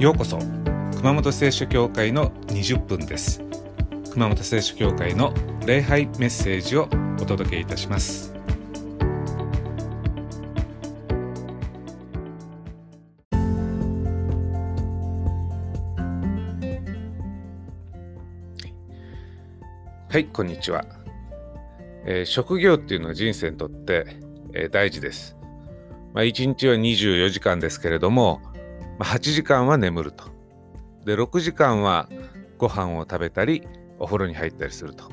ようこそ熊本聖書教会の20分です。熊本聖書教会の礼拝メッセージをお届けいたします。はいこんにちは、えー、職業っていうのは人生にとって、えー、大事です。まあ、1日は24時間ですけれども、ま、8時間は眠ると。で、6時間はご飯を食べたり、お風呂に入ったりすると。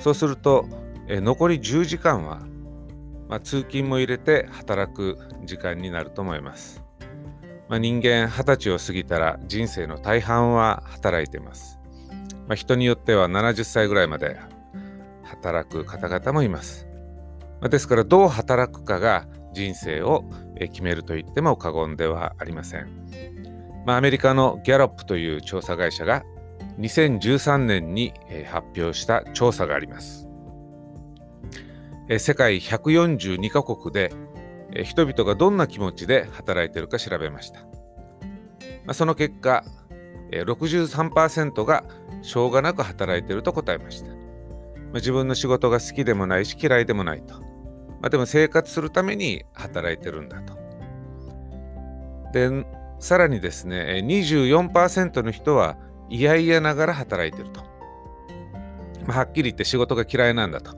そうすると、え残り10時間は、まあ、通勤も入れて働く時間になると思います。まあ、人間20歳を過ぎたら人生の大半は働いています。まあ、人によっては70歳ぐらいまで働く方々もいます。ま、ですからどう働くかが人生を決めると言っても過言ではありません。まあ、アメリカのギャロップという調査会社が2013年に発表した調査があります。世界142カ国で人々がどんな気持ちで働いているか調べました。ま、その結果、63%がしょうがなく働いていると答えました。ま、自分の仕事が好きでもないし嫌いでもないと。まあ、でも生活するために働いてるんだと。で、さらにですね、24%の人は嫌々ながら働いてると。ま、はっきり言って仕事が嫌いなんだと。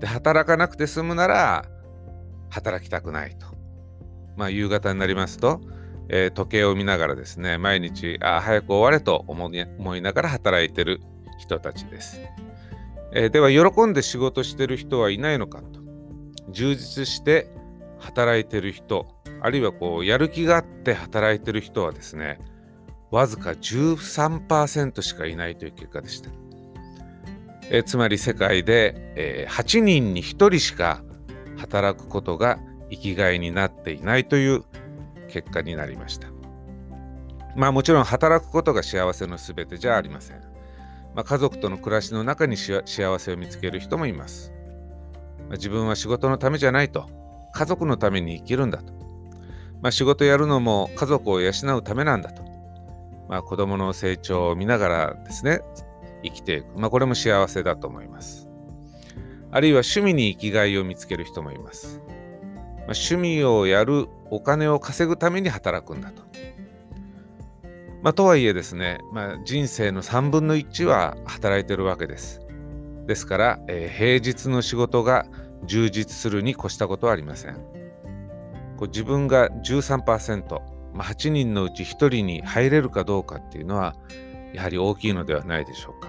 で、働かなくて済むなら働きたくないと。まあ、夕方になりますと、えー、時計を見ながらですね、毎日、あ早く終われと思いながら働いてる人たちです。えー、では、喜んで仕事してる人はいないのかと。充実して働いてる人あるいはこうやる気があって働いてる人はですねわずか13%しかいないという結果でした。えつまり世界で、えー、8人に1人しか働くことが生きがいになっていないという結果になりました。まあもちろん働くことが幸せのすべてじゃありません。まあ、家族との暮らしの中に幸せを見つける人もいます。自分は仕事のためじゃないと。家族のために生きるんだと、まあ、仕事やるのも家族を養うためなんだと、まあ、子供の成長を見ながらですね生きていく、まあ、これも幸せだと思います。あるいは趣味に生きがいを見つける人もいます、まあ、趣味をやるお金を稼ぐために働くんだと。まあ、とはいえですね、まあ、人生の3分の1は働いてるわけです。ですから、えー、平日の仕事が充実するに越したことはありません。こう自分が13%、まあ、8人のうち1人に入れるかどうかっていうのはやはり大きいのではないでしょうか。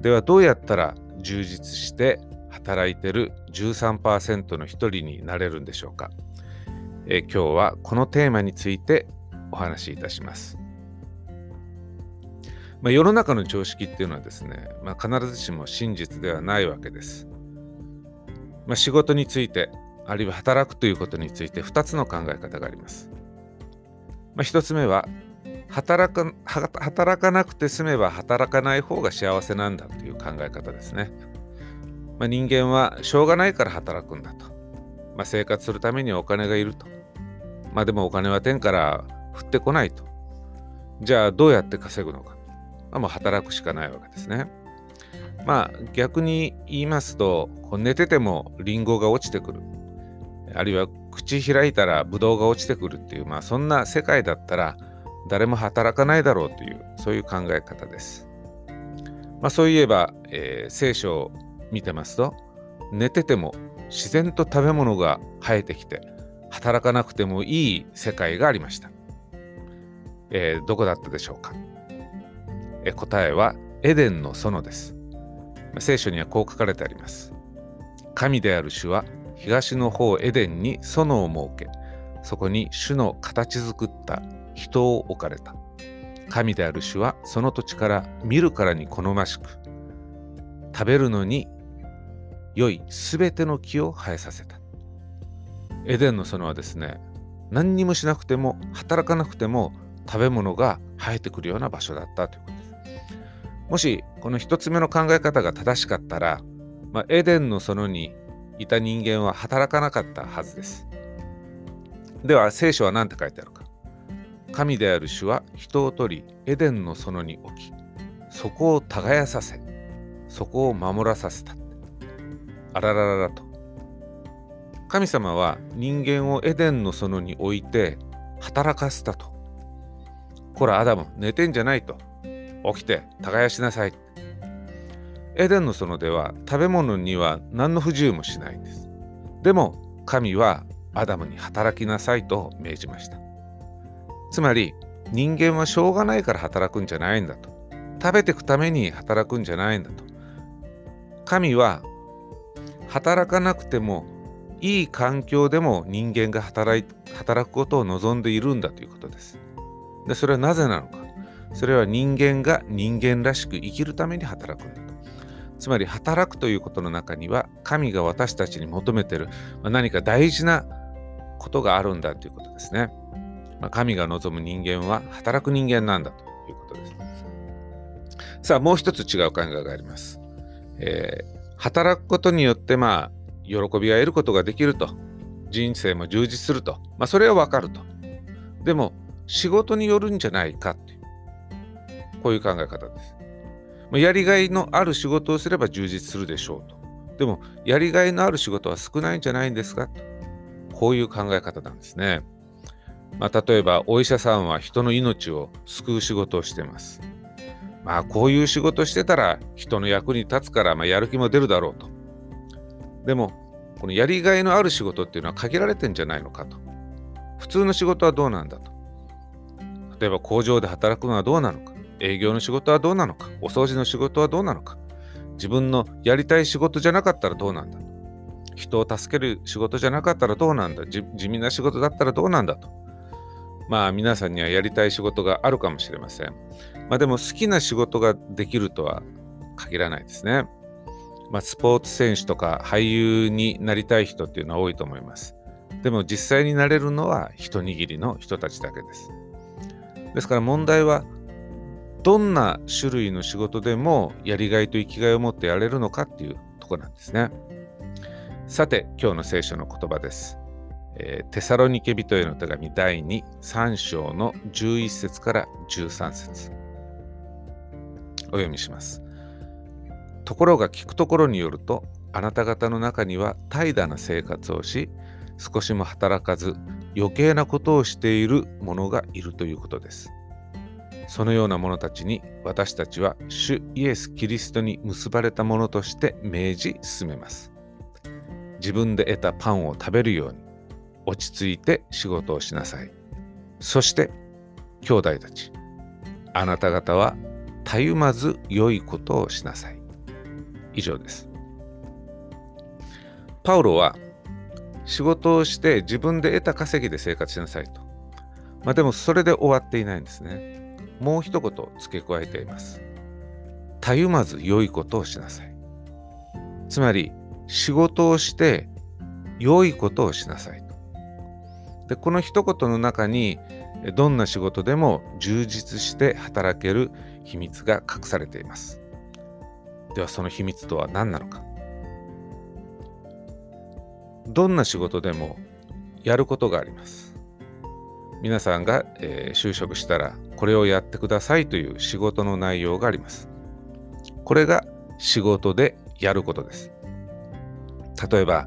ではどうやったら充実して働いてる13%の1人になれるんでしょうか。え今日はこのテーマについてお話しいたします。まあ、世の中の常識っていうのはですね、まあ、必ずしも真実ではないわけです。まあ、仕事について、あるいは働くということについて2つの考え方があります。まあ、1つ目は働か、働かなくて済めば働かない方が幸せなんだという考え方ですね。まあ、人間はしょうがないから働くんだと。まあ、生活するためにお金がいると。まあでもお金は天から降ってこないと。じゃあどうやって稼ぐのか。まあ、もう働くしかないわけですね。まあ逆に言いますと寝ててもリンゴが落ちてくるあるいは口開いたらブドウが落ちてくるっていうまあそんな世界だったら誰も働かないだろうというそういう考え方です。まあ、そういえば、えー、聖書を見てますと寝てても自然と食べ物が生えてきて働かなくてもいい世界がありました。えー、どこだったでしょうか、えー、答えはエデンの園です。聖書にはこう書かれてあります。神である主は東の方エデンに園を設け、そこに主の形作った人を置かれた。神である主はその土地から見るからに好ましく、食べるのに良いすべての木を生えさせた。エデンの園はですね、何にもしなくても働かなくても食べ物が生えてくるような場所だったということ。もしこの一つ目の考え方が正しかったら、まあ、エデンの園にいた人間は働かなかったはずです。では聖書は何て書いてあるか。神である主は人を取りエデンの園に置きそこを耕させそこを守らさせたあららららと神様は人間をエデンの園に置いて働かせたとこらアダム寝てんじゃないと起きて耕しなさい。エデンの園では食べ物には何の不自由もしないんです。でも神はアダムに働きなさいと命じました。つまり人間はしょうがないから働くんじゃないんだと。食べていくために働くんじゃないんだと。神は働かなくてもいい環境でも人間が働い働くことを望んでいるんだということです。でそれはなぜなのか。それは人間が人間らしく生きるために働くんだと。つまり働くということの中には神が私たちに求めている何か大事なことがあるんだということですね。ま、神が望む人間は働く人間なんだということです。さあもう一つ違う考えがあります。えー、働くことによってまあ喜びが得ることができると人生も充実するとまあそれはわかるとでも仕事によるんじゃないかっていうこういう考え方ですやりがいのある仕事をすれば充実するでしょうとでもやりがいのある仕事は少ないんじゃないんですか？とこういう考え方なんですねまあ、例えばお医者さんは人の命を救う仕事をしていますまあこういう仕事してたら人の役に立つから、まあ、やる気も出るだろうと。でもこのやりがいのある仕事っていうのは限られてんじゃないのかと。普通の仕事はどうなんだと。例えば工場で働くのはどうなのか。営業の仕事はどうなのか？お掃除の仕事はどうなのか？自分のやりたい仕事じゃなかったらどうなんだ人を助ける仕事じゃなかったらどうなんだ？地味な仕事だったらどうなんだと？まあ皆さんにはやりたい仕事があるかもしれません。まあでも好きな仕事ができるとは限らないですね。まあスポーツ選手とか俳優になりたい人っていうのは多いと思います。でも実際になれるのは一握りの人たちだけです。ですから問題はどんな種類の仕事でもやりがいと生きがいを持ってやれるのかっていうとこなんですね。さて今日の聖書の言葉です。えー、テサロニケ人への手紙第2、3章の11節から13節お読みします。ところが聞くところによると、あなた方の中には怠惰な生活をし、少しも働かず余計なことをしている者がいるということです。そのような者たちに私たちは主イエス・キリストに結ばれた者として命じ進めます。自分で得たパンを食べるように落ち着いて仕事をしなさい。そして兄弟たち、あなた方はたゆまず良いことをしなさい。以上です。パウロは仕事をして自分で得た稼ぎで生活しなさいと。まあでもそれで終わっていないんですね。もう一言付け加えています。たゆまず良いことをしなさい。つまり仕事をして良いことをしなさい。でこの一言の中にどんな仕事でも充実して働ける秘密が隠されています。ではその秘密とは何なのかどんな仕事でもやることがあります。皆さんが、えー、就職したらこれをやってくださいという仕事の内容があります。これが仕事でやることです。例えば、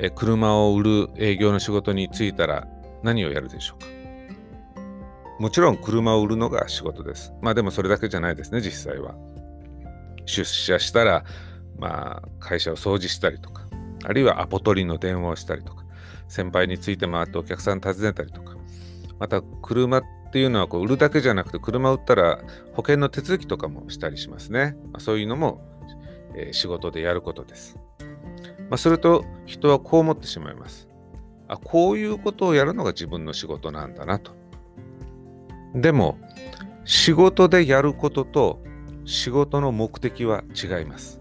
え車を売る営業の仕事に就いたら何をやるでしょうか？もちろん車を売るのが仕事です。まあでもそれだけじゃないですね、実際は。出社したら、まあ会社を掃除したりとか、あるいはアポ取りの電話をしたりとか、先輩について回ってお客さん訪ねたりとか、また車っていうのはこう売るだけじゃなくて、車を売ったら保険の手続きとかもしたりしますね。まあ、そういうのも、えー、仕事でやることです。まあ、すると人はこう思ってしまいます。あ、こういうことをやるのが自分の仕事なんだなと。でも、仕事でやることと仕事の目的は違います。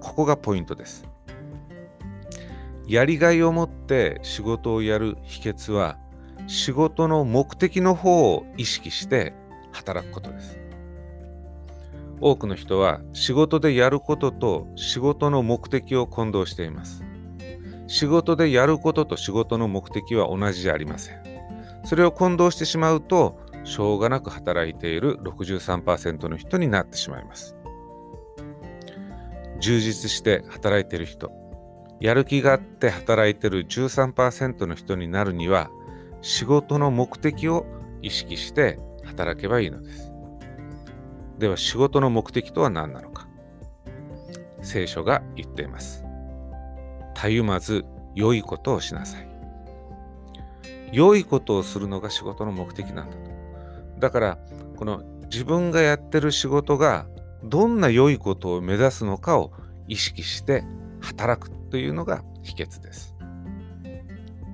ここがポイントです。やりがいを持って仕事をやる秘訣は仕事の目的の方を意識して働くことです。多くの人は仕事でやることと仕事の目的を混同しています。仕事でやることと仕事の目的は同じじゃありません。それを混同してしまうとしょうがなく働いている63%の人になってしまいます充実して働いている人やる気があって働いている13%の人になるには仕事の目的を意識して働けばいいのです。では仕事の目的とは何なのか。聖書が言っています。たゆまず良いことをしなさい。良いことをするのが仕事の目的なんだと。だからこの自分がやってる仕事がどんな良いことを目指すのかを意識して働くというのが秘訣です。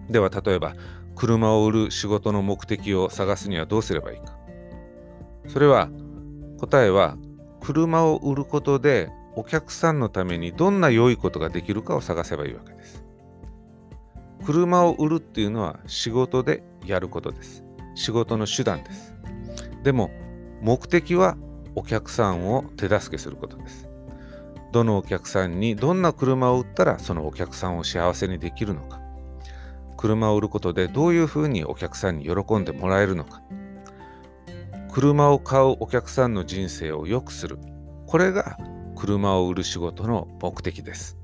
では例えば車を売る仕事の目的を探すにはどうすればいいか。それは答えは車を売ることでお客さんのためにどんな良いことができるかを探せばいいわけです。車を売るっていうのは仕事でやることです。仕事の手段です。でも目的はお客さんを手助けすることです。どのお客さんにどんな車を売ったらそのお客さんを幸せにできるのか。車を売ることでどういうふうにお客さんに喜んでもらえるのか。車を買うお客さんの人生を良くする。これが車を売る仕事の目的です。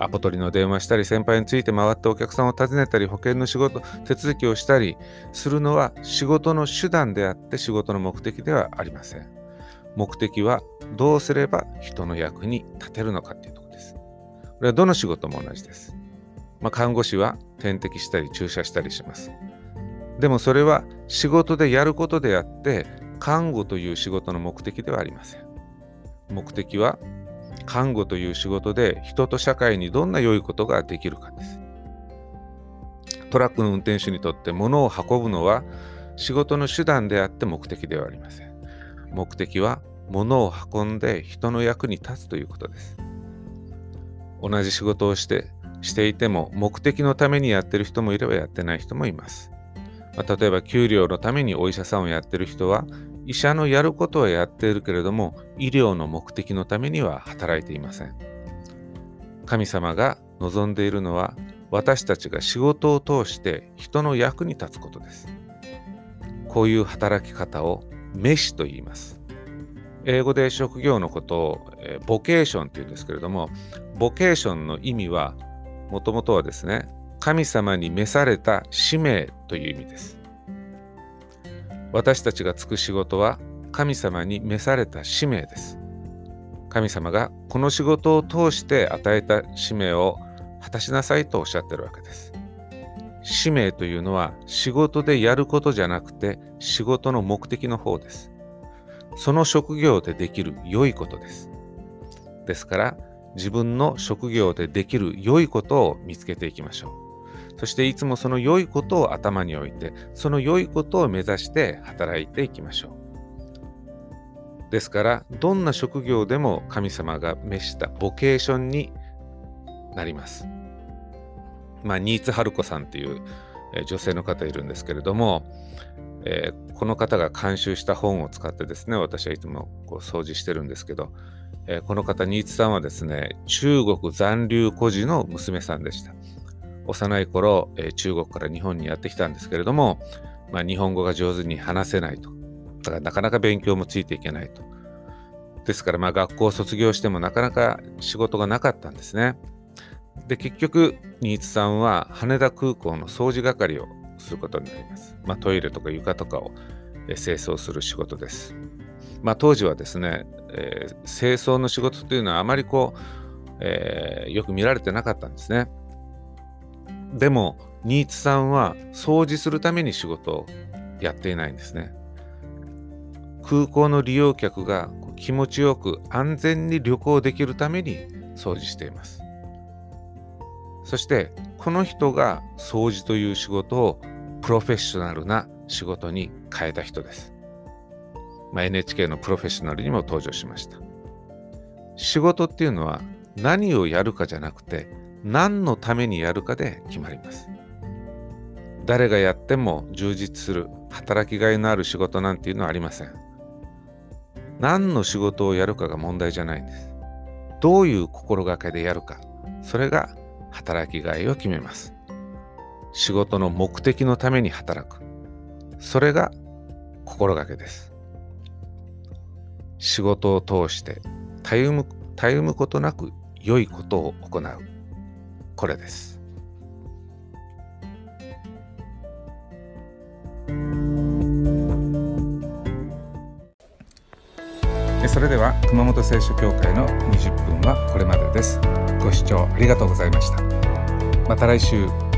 アポ取りの電話したり、先輩について回ってお客さんを訪ねたり、保険の仕事、手続きをしたりするのは仕事の手段であって仕事の目的ではありません。目的はどうすれば人の役に立てるのかっていうところです。これはどの仕事も同じです。まあ、看護師は点滴したり注射したりします。でもそれは仕事でやることであって、看護という仕事の目的ではありません。目的は看護という仕事で人と社会にどんな良いことができるかです。トラックの運転手にとって物を運ぶのは仕事の手段であって目的ではありません。目的は物を運んで人の役に立つということです。同じ仕事をしてしていても目的のためにやってる人もいればやってない人もいます。まあ、例えば給料のためにお医者さんをやってる人は医者のやることはやっているけれども医療の目的のためには働いていません。神様が望んでいるのは私たちが仕事を通して人の役に立つことです。こういう働き方を飯と言います。英語で職業のことを、えボケーションって言うんですけれどもボケーションの意味はもともとはですね神様に召された使命という意味です私たちがつく仕事は神様に召された使命です。神様がこの仕事を通して与えた使命を果たしなさいとおっしゃってるわけです。使命というのは仕事でやることじゃなくて仕事の目的の方です。その職業でできる良いことです。ですから自分の職業でできる良いことを見つけていきましょう。そしていつもその良いことを頭に置いて、その良いことを目指して働いていきましょう。ですから、どんな職業でも神様が召したボケーションになります。まあ、新津春子さんっていう、女性の方いるんですけれども、えー、この方が監修した本を使ってですね、私はいつもこう掃除してるんですけど、えー、この方、新津さんはですね、中国残留孤児の娘さんでした。幼い頃、えー、中国から日本にやってきたんですけれども、まあ、日本語が上手に話せないと。だからなかなか勉強もついていけないと。ですからまあ学校を卒業してもなかなか仕事がなかったんですね。で結局新津さんは羽田空港の掃除係をすることになります。まあ、トイレとか床とかを、え清掃する仕事です。まあ、当時はですね、えー、清掃の仕事というのはあまりこう、えー、よく見られてなかったんですね。でも、新津さんは掃除するために仕事をやっていないんですね。空港の利用客が気持ちよく安全に旅行できるために掃除しています。そしてこの人が掃除という仕事をプロフェッショナルな仕事に変えた人です。まあ、NHK のプロフェッショナルにも登場しました。仕事っていうのは何をやるかじゃなくて何のためにやるかで決まります。誰がやっても充実する働きがいのある仕事なんていうのはありません。何の仕事をやるかが問題じゃないんです。どういう心がけでやるか、それが働きがいを決めます。仕事の目的のために働く。それが心がけです仕事を通してたゆむたゆむことなく良いことを行うこれですそれでは熊本聖書協会の20分はこれまでですご視聴ありがとうございました。また来週。